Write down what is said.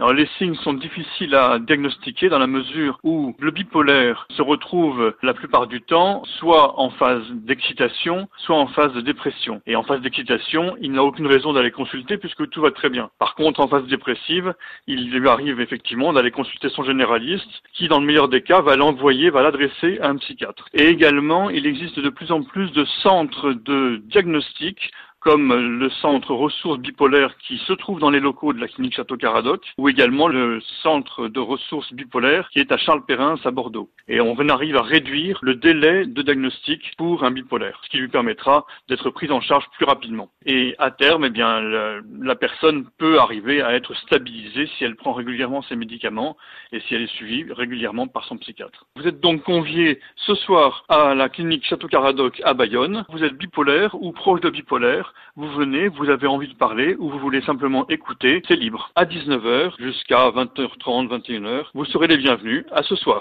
Alors les signes sont difficiles à diagnostiquer dans la mesure où le bipolaire se retrouve la plupart du temps soit en phase d'excitation, soit en phase de dépression. Et en phase d'excitation, il n'a aucune raison d'aller consulter puisque tout va très bien. Par contre, en phase dépressive, il lui arrive effectivement d'aller consulter son généraliste qui, dans le meilleur des cas, va l'envoyer, va l'adresser à un psychiatre. Et également, il existe de plus en plus de centres de diagnostic comme le centre ressources bipolaires qui se trouve dans les locaux de la clinique Château Caradoc, ou également le centre de ressources bipolaires qui est à Charles Perrin à Bordeaux. Et on arrive à réduire le délai de diagnostic pour un bipolaire, ce qui lui permettra d'être pris en charge plus rapidement. Et à terme, eh bien, la, la personne peut arriver à être stabilisée si elle prend régulièrement ses médicaments et si elle est suivie régulièrement par son psychiatre. Vous êtes donc convié ce soir à la clinique Château Caradoc à Bayonne. Vous êtes bipolaire ou proche de bipolaire vous venez, vous avez envie de parler ou vous voulez simplement écouter, c'est libre. À 19h jusqu'à 20h30, 21h, vous serez les bienvenus. À ce soir.